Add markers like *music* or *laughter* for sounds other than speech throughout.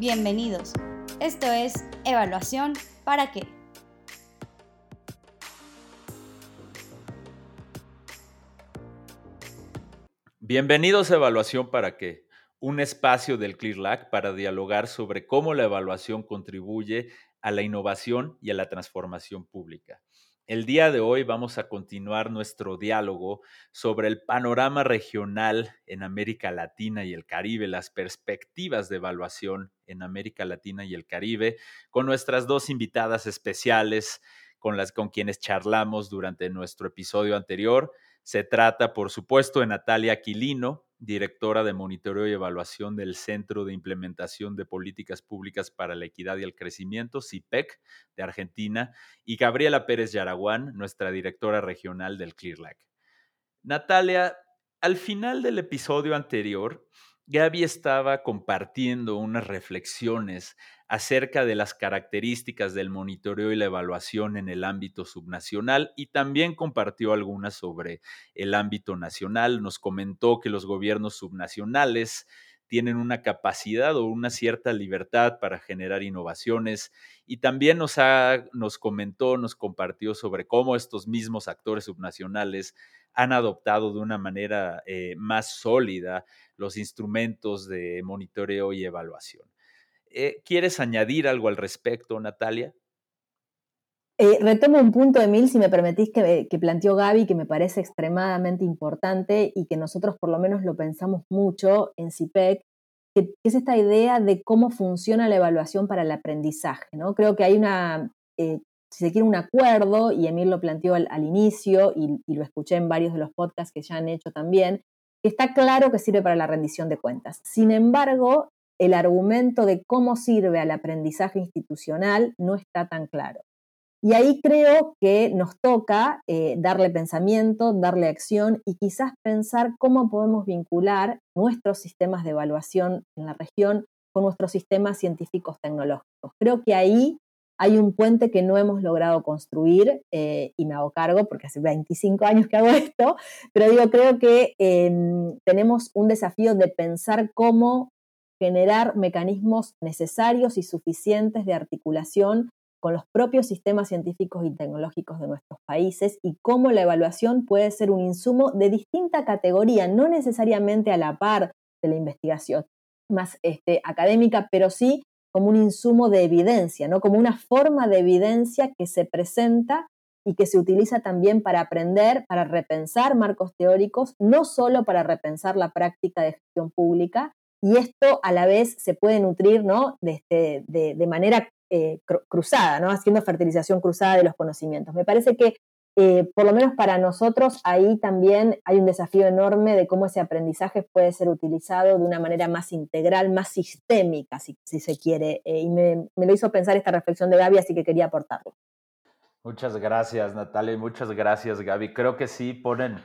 Bienvenidos. Esto es Evaluación para qué. Bienvenidos a Evaluación para qué, un espacio del CLIRLAC para dialogar sobre cómo la evaluación contribuye a la innovación y a la transformación pública. El día de hoy vamos a continuar nuestro diálogo sobre el panorama regional en América Latina y el Caribe, las perspectivas de evaluación en América Latina y el Caribe, con nuestras dos invitadas especiales con las con quienes charlamos durante nuestro episodio anterior. Se trata, por supuesto, de Natalia Aquilino, directora de monitoreo y evaluación del Centro de Implementación de Políticas Públicas para la Equidad y el Crecimiento, CIPEC, de Argentina, y Gabriela Pérez Yaraguán, nuestra directora regional del CLIRLAC. Natalia, al final del episodio anterior, Gaby estaba compartiendo unas reflexiones acerca de las características del monitoreo y la evaluación en el ámbito subnacional y también compartió algunas sobre el ámbito nacional. Nos comentó que los gobiernos subnacionales tienen una capacidad o una cierta libertad para generar innovaciones y también nos, nos comentó, nos compartió sobre cómo estos mismos actores subnacionales han adoptado de una manera eh, más sólida los instrumentos de monitoreo y evaluación. Eh, ¿Quieres añadir algo al respecto, Natalia? Eh, retomo un punto, Emil, si me permitís, que, planteó Gaby, que me parece extremadamente importante y que nosotros por lo menos lo pensamos mucho en CIPEC, que, es esta idea de cómo funciona la evaluación para el aprendizaje. ¿no? Creo que hay una, si se quiere, un acuerdo, y Emil lo planteó al, inicio y, y, lo escuché en varios de los podcasts que ya han hecho también, que está claro que sirve para la rendición de cuentas. Sin embargo, el argumento de cómo sirve al aprendizaje institucional no está tan claro. Y ahí creo que nos toca eh, darle pensamiento, darle acción y quizás pensar cómo podemos vincular nuestros sistemas de evaluación en la región con nuestros sistemas científicos tecnológicos. Creo que ahí hay un puente que no hemos logrado construir eh, y me hago cargo porque hace 25 años que hago *laughs* esto, pero digo, creo que em, tenemos un desafío de pensar cómo generar mecanismos necesarios y suficientes de articulación con los propios sistemas científicos y tecnológicos de nuestros países y cómo la evaluación puede ser un insumo de distinta categoría, no necesariamente a la par de la investigación más este, académica, pero sí como un insumo de evidencia, ¿no? como una forma de evidencia que se presenta y que se utiliza también para aprender, para repensar marcos teóricos, no solo para repensar la práctica de gestión pública, y esto a la vez se puede nutrir ¿no? de, este, manera eh, cruzada, ¿no? haciendo fertilización cruzada de los conocimientos. Me parece que, eh, por lo menos para nosotros, ahí también hay un desafío enorme de cómo ese aprendizaje puede ser utilizado de una manera más integral, más sistémica, si, se quiere. Eh, y me, me, lo hizo pensar esta reflexión de Gaby, así que quería aportarlo. Muchas gracias, Natalia, y muchas gracias, Gaby. Creo que sí ponen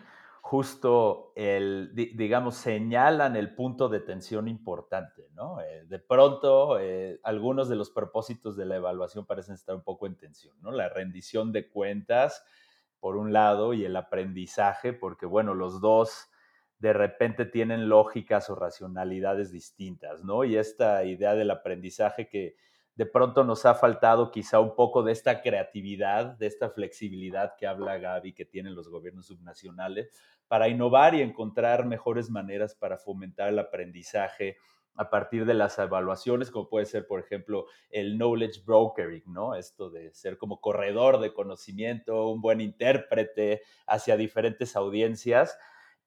justo el, digamos, señalan el punto de tensión importante, ¿no? Eh, de pronto, eh, algunos de los propósitos de la evaluación parecen estar un poco en tensión, ¿no? La rendición de cuentas, por un lado, y el aprendizaje, porque, bueno, los dos de repente tienen lógicas o racionalidades distintas, ¿no? Y esta idea del aprendizaje que de pronto nos ha faltado quizá un poco de esta creatividad, de esta flexibilidad que habla Gaby, que tienen los gobiernos subnacionales, para innovar y encontrar mejores maneras para fomentar el aprendizaje a partir de las evaluaciones, como puede ser, por ejemplo, el knowledge brokering, ¿no? Esto de ser como corredor de conocimiento, un buen intérprete hacia diferentes audiencias.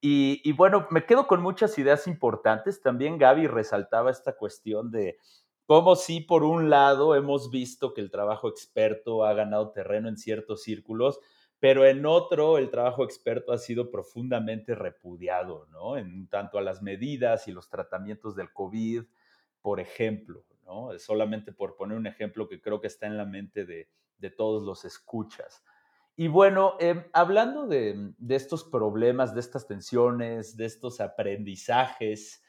Y, bueno, me quedo con muchas ideas importantes. También Gaby resaltaba esta cuestión de como si por un lado hemos visto que el trabajo experto ha ganado terreno en ciertos círculos, pero en otro el trabajo experto ha sido profundamente repudiado, ¿no? En tanto a las medidas y los tratamientos del COVID, por ejemplo, ¿no? Solamente por poner un ejemplo que creo que está en la mente de, todos los escuchas. Y bueno, em, hablando de, estos problemas, de estas tensiones, de estos aprendizajes,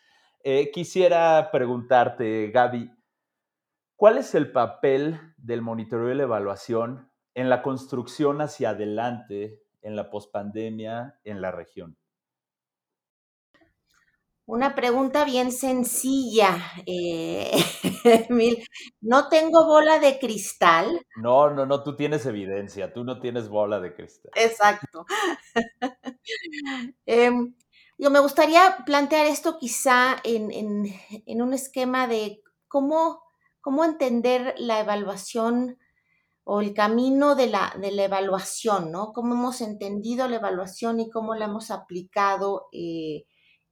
eh, quisiera preguntarte, Gaby, ¿Cuál es el papel del monitoreo y la evaluación en la construcción hacia adelante en la pospandemia en la región? Una pregunta bien sencilla, eh, *laughs* No tengo bola de cristal. No, no, no, tú tienes evidencia, tú no tienes bola de cristal. Exacto. *laughs* Em, yo me gustaría plantear esto quizá en, un esquema de cómo, cómo entender la evaluación o el camino de la, de la evaluación, ¿no? Cómo hemos entendido la evaluación y cómo la hemos aplicado eh,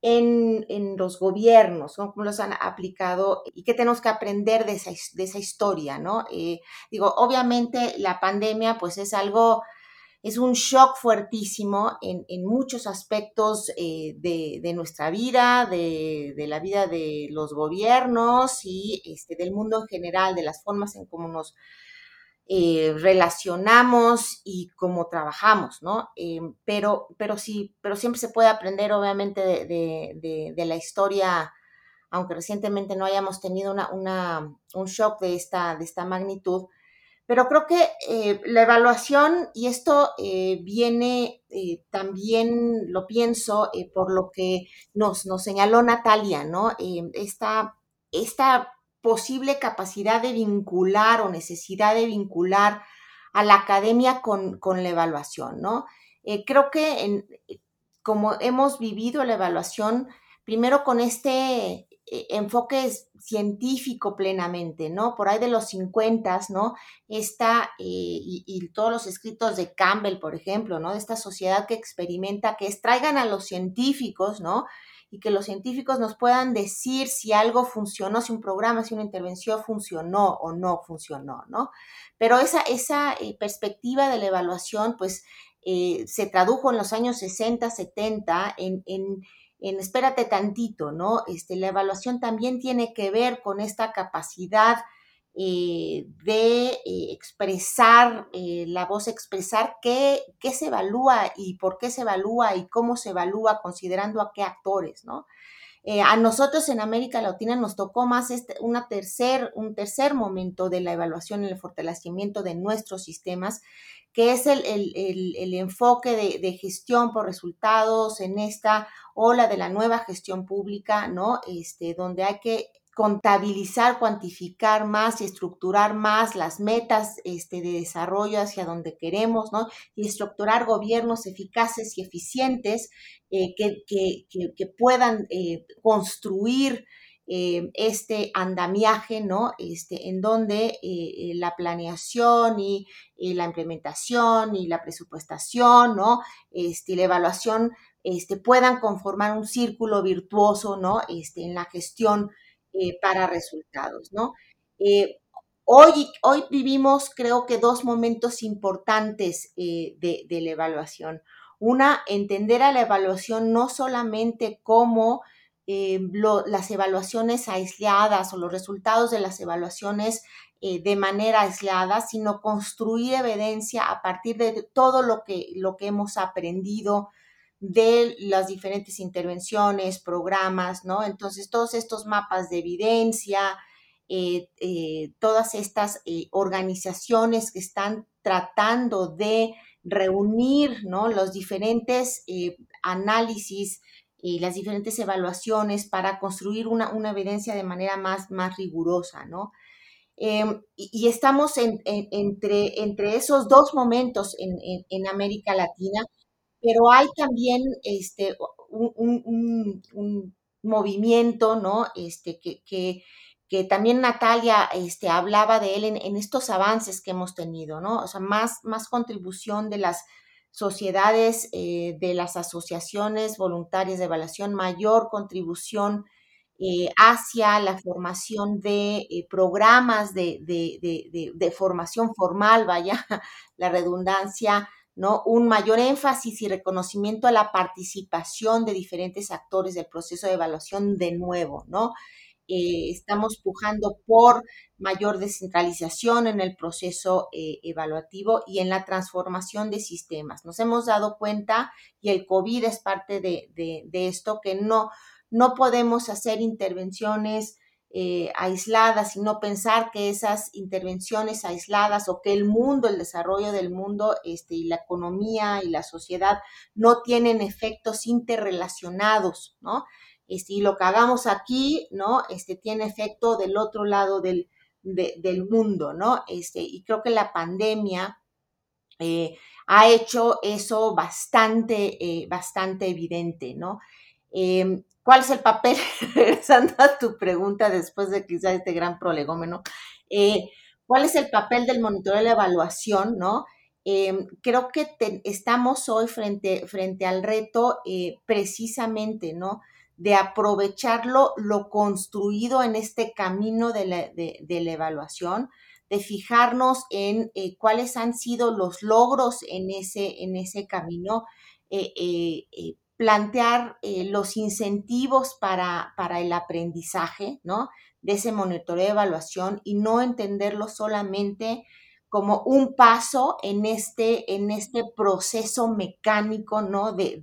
en, los gobiernos, cómo los han aplicado y qué tenemos que aprender de esa, de esa historia, ¿no? Eh, digo, obviamente la pandemia pues es algo, es un shock fuertísimo en, muchos aspectos eh, de, nuestra vida, de, de, la vida de los gobiernos y este, del mundo en general, de las formas en cómo nos eh, relacionamos y cómo trabajamos, ¿no? Eh, pero, pero sí, pero siempre se puede aprender, obviamente, de, la historia, aunque recientemente no hayamos tenido un shock de esta, de magnitud. Pero creo que eh, la evaluación, y esto viene también, lo pienso, por lo que nos, nos señaló Natalia, ¿no? esta, esta posible capacidad de vincular o necesidad de vincular a la academia con, la evaluación, ¿no? Eh, creo que en, como hemos vivido la evaluación, primero con este eh, enfoque científico plenamente, ¿no? Por ahí de los 50, ¿no? Esta, eh, y, y, todos los escritos de Campbell, por ejemplo, ¿no? De esta sociedad que experimenta, que es traigan a los científicos, ¿no? Y que los científicos nos puedan decir si algo funcionó, si un programa, si una intervención funcionó o no funcionó, ¿no? Pero esa, esa eh, perspectiva de la evaluación, pues, eh, se tradujo en los años 60, 70 en, en, en, espérate tantito, ¿no? Este, la evaluación también tiene que ver con esta capacidad eh, de eh, expresar eh, la voz, expresar qué, qué, se evalúa y por qué se evalúa y cómo se evalúa considerando a qué actores, ¿no? a nosotros en América Latina nos tocó más este, una tercer, un tercer momento de la evaluación y el fortalecimiento de nuestros sistemas, que es el, el, el, enfoque de, de, gestión por resultados en esta ola de la nueva gestión pública, ¿no? Este, donde hay que contabilizar, cuantificar más y estructurar más las metas este, de desarrollo hacia donde queremos, ¿no? Y estructurar gobiernos eficaces y eficientes eh, que, que, puedan eh, construir eh, este andamiaje, ¿no? Este, en donde la planeación y, la implementación y la presupuestación, ¿no? Este, la evaluación este, puedan conformar un círculo virtuoso, ¿no? Este, en la gestión eh, para resultados, ¿no? Eh, hoy, hoy vivimos, creo que, dos momentos importantes eh, de, la evaluación. Una, entender a la evaluación no solamente como las evaluaciones aisladas o los resultados de las evaluaciones de manera aislada, sino construir evidencia a partir de todo lo que, lo que hemos aprendido de las diferentes intervenciones, programas, ¿no? Entonces, todos estos mapas de evidencia, eh, eh, todas estas eh, organizaciones que están tratando de reunir, ¿no? Los diferentes análisis y las diferentes evaluaciones para construir una, evidencia de manera más, más rigurosa, ¿no? Em, y, estamos entre, entre esos dos momentos en, en América Latina pero hay también este, un, movimiento, ¿no? Este, que, que, también Natalia este, hablaba de él en, estos avances que hemos tenido, ¿no? O sea, más, más contribución de las sociedades, eh, de las asociaciones voluntarias de evaluación, mayor contribución eh, hacia la formación de eh, programas de, de, formación formal, vaya, *laughs* la redundancia, ¿no? Un mayor énfasis y reconocimiento a la participación de diferentes actores del proceso de evaluación de nuevo, ¿no? Eh, estamos pujando por mayor descentralización en el proceso eh, evaluativo y en la transformación de sistemas. Nos hemos dado cuenta, y el COVID es parte de, de esto, que no, no podemos hacer intervenciones eh, aisladas y no pensar que esas intervenciones aisladas o que el mundo, el desarrollo del mundo este, y la economía y la sociedad no tienen efectos interrelacionados, ¿no? este, y lo que hagamos aquí, ¿no? Este, tiene efecto del otro lado del, del mundo, ¿no? Este, y creo que la pandemia eh, ha hecho eso bastante, eh, bastante evidente, ¿no? Em, ¿Cuál es el papel? *laughs* Regresando a tu pregunta después de quizá este gran prolegómeno, eh, ¿cuál es el papel del monitoreo de la evaluación, no? Em, creo que estamos hoy frente, frente al reto precisamente, ¿no? de aprovecharlo lo construido en este camino de la, evaluación, de fijarnos en eh, cuáles han sido los logros en ese, en ese camino, eh, eh, plantear los incentivos para, para, el aprendizaje, ¿no? De ese monitoreo de evaluación y no entenderlo solamente como un paso en este, en este proceso mecánico ¿no? de,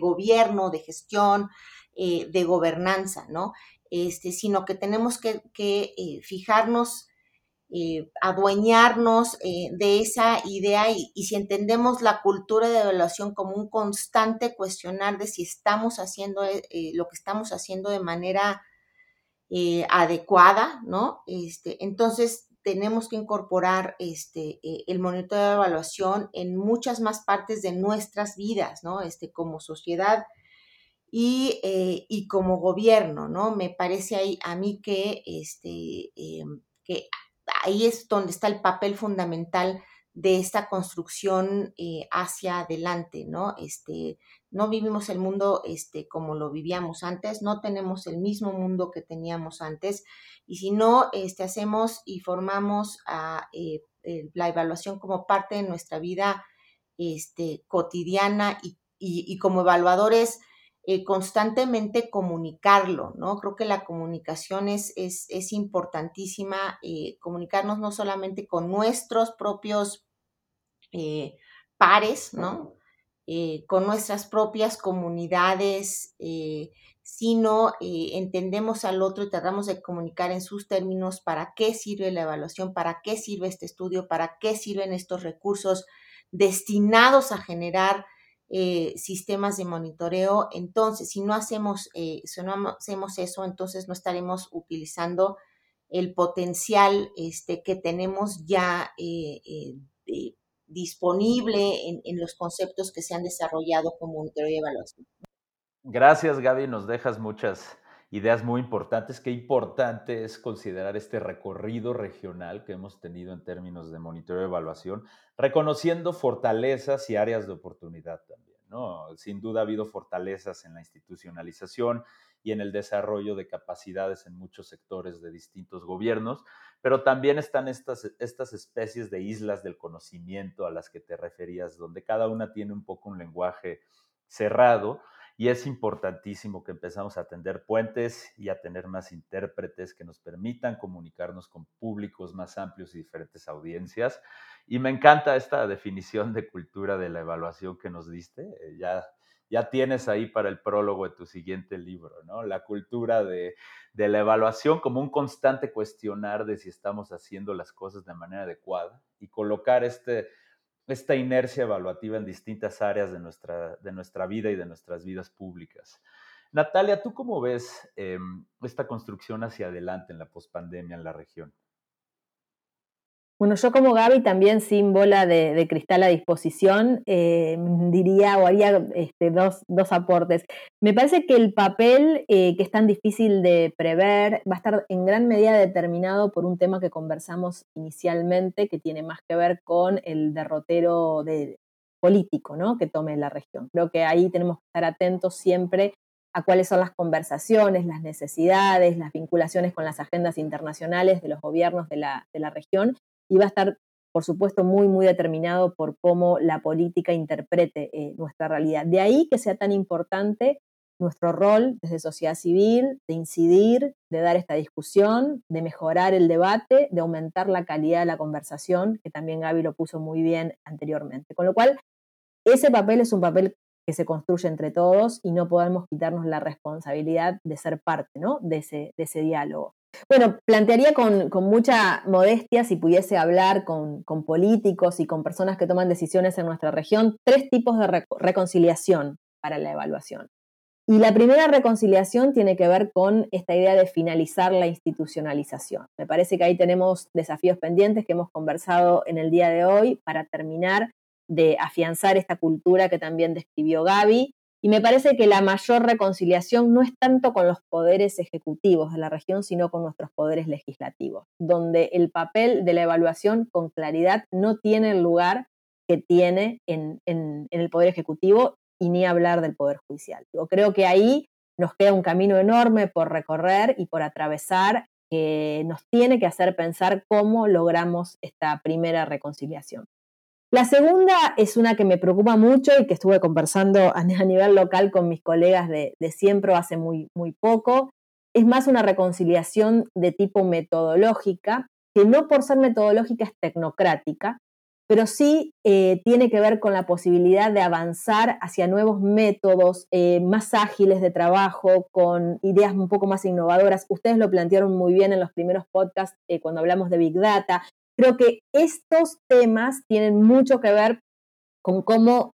gobierno, de gestión, eh, de gobernanza, ¿no? Este, sino que tenemos que, eh, fijarnos, eh, adueñarnos de esa idea y, si entendemos la cultura de evaluación como un constante cuestionar de si estamos haciendo lo que estamos haciendo de manera adecuada, ¿no? Este, entonces tenemos que incorporar este, eh, el monitoreo de evaluación en muchas más partes de nuestras vidas, ¿no? Este, como sociedad y, eh, y como gobierno, ¿no? Me parece ahí, a mí que, este, em, que ahí es donde está el papel fundamental de esta construcción eh, hacia adelante, ¿no? Este, no vivimos el mundo este, como lo vivíamos antes, no tenemos el mismo mundo que teníamos antes, y si no este, hacemos y formamos eh, la evaluación como parte de nuestra vida este, cotidiana y, y, como evaluadores, eh, constantemente comunicarlo, ¿no? Creo que la comunicación es, es, importantísima, comunicarnos no solamente con nuestros propios eh, pares, ¿no? Eh, con nuestras propias comunidades, eh, sino entendemos al otro y tratamos de comunicar en sus términos para qué sirve la evaluación, para qué sirve este estudio, para qué sirven estos recursos destinados a generar sistemas de monitoreo. Entonces, si no hacemos, si no hacemos eso, entonces no estaremos utilizando el potencial este, que tenemos ya disponible en, los conceptos que se han desarrollado como teoría de evaluación. Gracias, Gaby. Nos dejas muchas ideas muy importantes. Qué importante es considerar este recorrido regional que hemos tenido en términos de monitoreo de evaluación, reconociendo fortalezas y áreas de oportunidad. Sin duda ha habido fortalezas en la institucionalización y en el desarrollo de capacidades en muchos sectores de distintos gobiernos, pero también están estas, estas especies de islas del conocimiento a las que te referías, donde cada una tiene un poco un lenguaje cerrado y es importantísimo que empezamos a tender puentes y a tener más intérpretes que nos permitan comunicarnos con públicos más amplios y diferentes audiencias. Y me encanta esta definición de cultura de la evaluación que nos diste. Eh, ya ya tienes ahí para el prólogo de tu siguiente libro, ¿no? La cultura de, la evaluación como un constante cuestionar de si estamos haciendo las cosas de manera adecuada y colocar este, esta inercia evaluativa en distintas áreas de nuestra, de nuestra vida y de nuestras vidas públicas. Natalia, ¿tú cómo ves em, esta construcción hacia adelante en la pospandemia en la región? Bueno, yo como Gaby también sin de, cristal a disposición, eh, diría o haría este, dos, aportes. Me parece que el papel eh, que es tan difícil de prever va a estar en gran medida determinado por un tema que conversamos inicialmente, que tiene más que ver con el derrotero de, político ¿no? que tome la región. Creo que ahí tenemos que estar atentos siempre a cuáles son las conversaciones, las necesidades, las vinculaciones con las agendas internacionales de los gobiernos de la, de la región y va a estar, por supuesto, muy, muy determinado por cómo la política interprete eh, nuestra realidad. De ahí que sea tan importante nuestro rol desde sociedad civil, de incidir, de dar esta discusión, de mejorar el debate, de aumentar la calidad de la conversación, que también Gaby lo puso muy bien anteriormente. Con lo cual, ese papel es un papel que se construye entre todos y no podemos quitarnos la responsabilidad de ser parte ¿no? de, ese, de ese diálogo. Bueno, plantearía con, mucha modestia, si pudiese hablar con, políticos y con personas que toman decisiones en nuestra región, tres tipos de reconciliación para la evaluación. Y la primera reconciliación tiene que ver con esta idea de finalizar la institucionalización. Me parece que ahí tenemos desafíos pendientes que hemos conversado en el día de hoy para terminar de afianzar esta cultura que también describió Gaby. Y me parece que la mayor reconciliación no es tanto con los poderes ejecutivos de la región, sino con nuestros poderes legislativos, donde el papel de la evaluación con claridad no tiene el lugar que tiene en, el Poder Ejecutivo y ni hablar del Poder Judicial. Yo creo que ahí nos queda un camino enorme por recorrer y por atravesar que nos tiene que hacer pensar cómo logramos esta primera reconciliación. La segunda es una que me preocupa mucho y que estuve conversando a nivel local con mis colegas de, de siempre hace muy, muy poco. Es más una reconciliación de tipo metodológica, que no por ser metodológica es tecnocrática, pero sí eh, tiene que ver con la posibilidad de avanzar hacia nuevos métodos eh, más ágiles de trabajo, con ideas un poco más innovadoras. Ustedes lo plantearon muy bien en los primeros podcasts eh, cuando hablamos de Big Data. Creo que estos temas tienen mucho que ver con cómo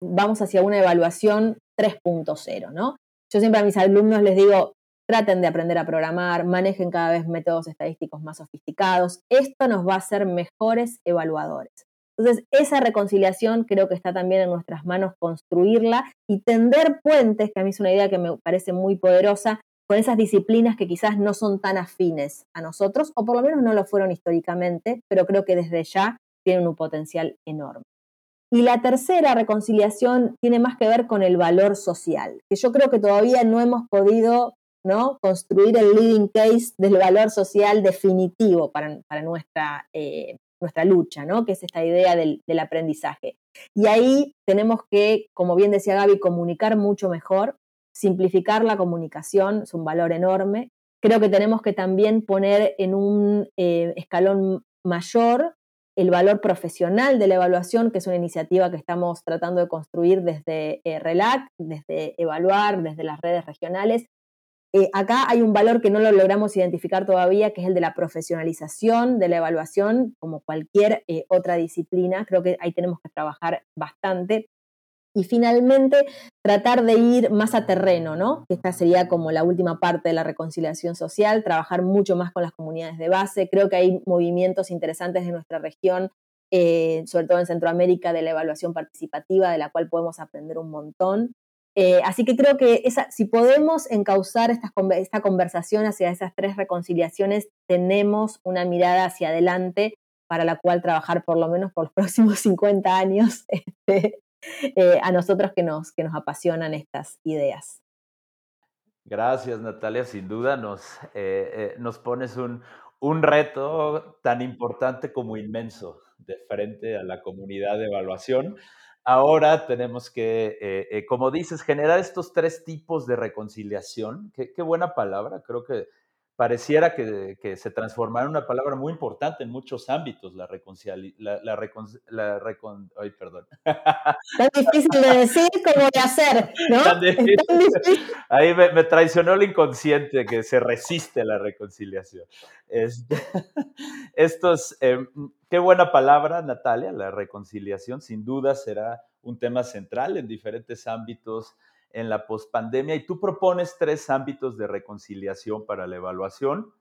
vamos hacia una evaluación 3.0, ¿no? Yo siempre a mis alumnos les digo, traten de aprender a programar, manejen cada vez métodos estadísticos más sofisticados. Esto nos va a hacer mejores evaluadores. Entonces, esa reconciliación creo que está también en nuestras manos construirla y tender puentes, que a mí es una idea que me parece muy poderosa, con esas disciplinas que quizás no son tan afines a nosotros, o por lo menos no lo fueron históricamente, pero creo que desde ya tienen un potencial enorme. Y la tercera reconciliación tiene más que ver con el valor social, que yo creo que todavía no hemos podido ¿no? Construir el leading case del valor social definitivo para, nuestra, eh, nuestra lucha, ¿no? Que es esta idea del, aprendizaje. Y ahí tenemos que, como bien decía Gaby, comunicar mucho mejor, simplificar la comunicación, es un valor enorme. Creo que tenemos que también poner en un eh, escalón mayor el valor profesional de la evaluación, que es una iniciativa que estamos tratando de construir desde eh, RELAC, desde Evaluar, desde las redes regionales, eh, acá hay un valor que no lo logramos identificar todavía, que es el de la profesionalización de la evaluación, como cualquier eh, otra disciplina. Creo que ahí tenemos que trabajar bastante. Y finalmente, tratar de ir más a terreno, ¿no? Esta sería como la última parte de la reconciliación social, trabajar mucho más con las comunidades de base. Creo que hay movimientos interesantes de nuestra región, eh, sobre todo en Centroamérica, de la evaluación participativa, de la cual podemos aprender un montón. Eh, así que creo que si podemos encauzar esta, conversación hacia esas tres reconciliaciones, tenemos una mirada hacia adelante para la cual trabajar por lo menos por los *laughs* próximos 50 años este, eh, a nosotros que nos, que nos apasionan estas ideas. Gracias, Natalia. Sin duda nos, eh, nos pones un, un reto tan importante como inmenso de frente a la comunidad de evaluación. Ahora tenemos que, eh, eh, como dices, generar estos tres tipos de reconciliación. Qué, qué buena palabra. Creo que pareciera que, que, se transformara en una palabra muy importante en muchos ámbitos, la reconciliación. La, la, la recon, ay, perdón. Tan difícil de decir como de hacer, ¿no? Tan difícil. Ahí me, me, traicionó el inconsciente que se resiste a la reconciliación. Este, *laughs* estos, eh, qué buena palabra, Natalia, la reconciliación sin duda será un tema central en diferentes ámbitos en la pospandemia y tú propones tres ámbitos de reconciliación para la evaluación,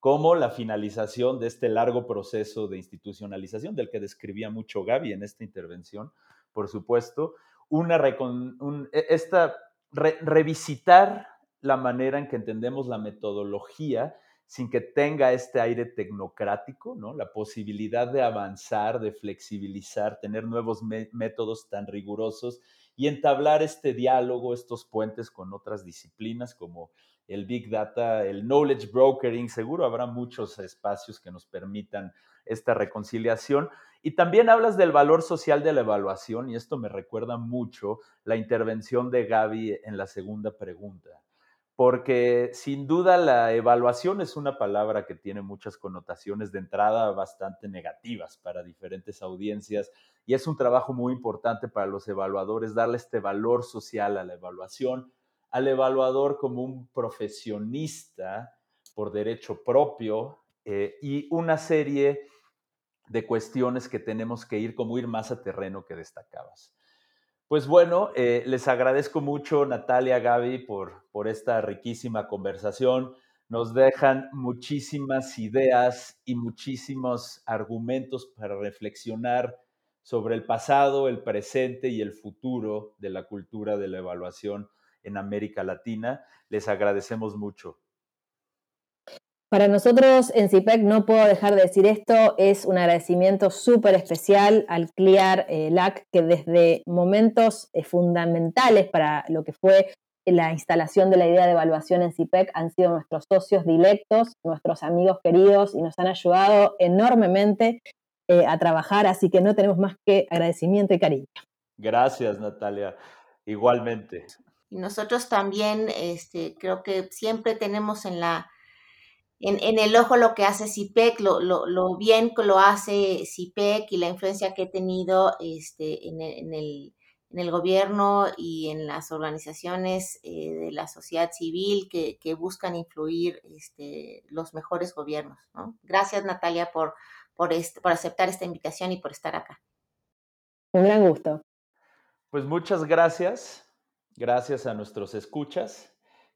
como la finalización de este largo proceso de institucionalización del que describía mucho Gaby en esta intervención, por supuesto, una e, esta revisitar la manera en que entendemos la metodología sin que tenga este aire tecnocrático, ¿no? La posibilidad de avanzar, de flexibilizar, tener nuevos métodos tan rigurosos y entablar este diálogo, estos puentes con otras disciplinas como el Big Data, el Knowledge Brokering, seguro habrá muchos espacios que nos permitan esta reconciliación. Y también hablas del valor social de la evaluación y esto me recuerda mucho la intervención de Gaby en la segunda pregunta porque sin duda la evaluación es una palabra que tiene muchas connotaciones de entrada bastante negativas para diferentes audiencias y es un trabajo muy importante para los evaluadores darle este valor social a la evaluación, al evaluador como un profesionista por derecho propio eh, y una serie de cuestiones que tenemos que ir como ir más a terreno que destacabas. Pues bueno, eh, les agradezco mucho, Natalia, Gaby, por, por esta riquísima conversación. Nos dejan muchísimas ideas y muchísimos argumentos para reflexionar sobre el pasado, el presente y el futuro de la cultura de la evaluación en América Latina. Les agradecemos mucho. Para nosotros en CIPEC no puedo dejar de decir esto, es un agradecimiento súper especial al CLIAR eh, LAC que desde momentos eh, fundamentales para lo que fue la instalación de la idea de evaluación en CIPEC han sido nuestros socios directos, nuestros amigos queridos y nos han ayudado enormemente eh, a trabajar, así que no tenemos más que agradecimiento y cariño. Gracias, Natalia. Igualmente. Y nosotros también, este, creo que siempre tenemos en la en, el ojo lo que hace CIPEC, lo, lo, bien que lo hace CIPEC y la influencia que he tenido este, en, el, en, el, gobierno y en las organizaciones eh, de la sociedad civil que, buscan influir este, los mejores gobiernos. Gracias Natalia por, por, este, por aceptar esta invitación y por estar acá. Un gran gusto. Pues muchas gracias. Gracias a nuestros escuchas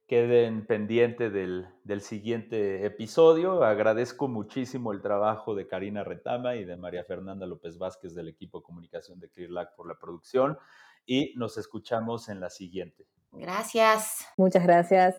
queden pendiente del, siguiente episodio. Agradezco muchísimo el trabajo de Karina Retama y de María Fernanda López Vázquez del equipo de comunicación de ClearLac por la producción y nos escuchamos en la siguiente. Gracias. Muchas gracias.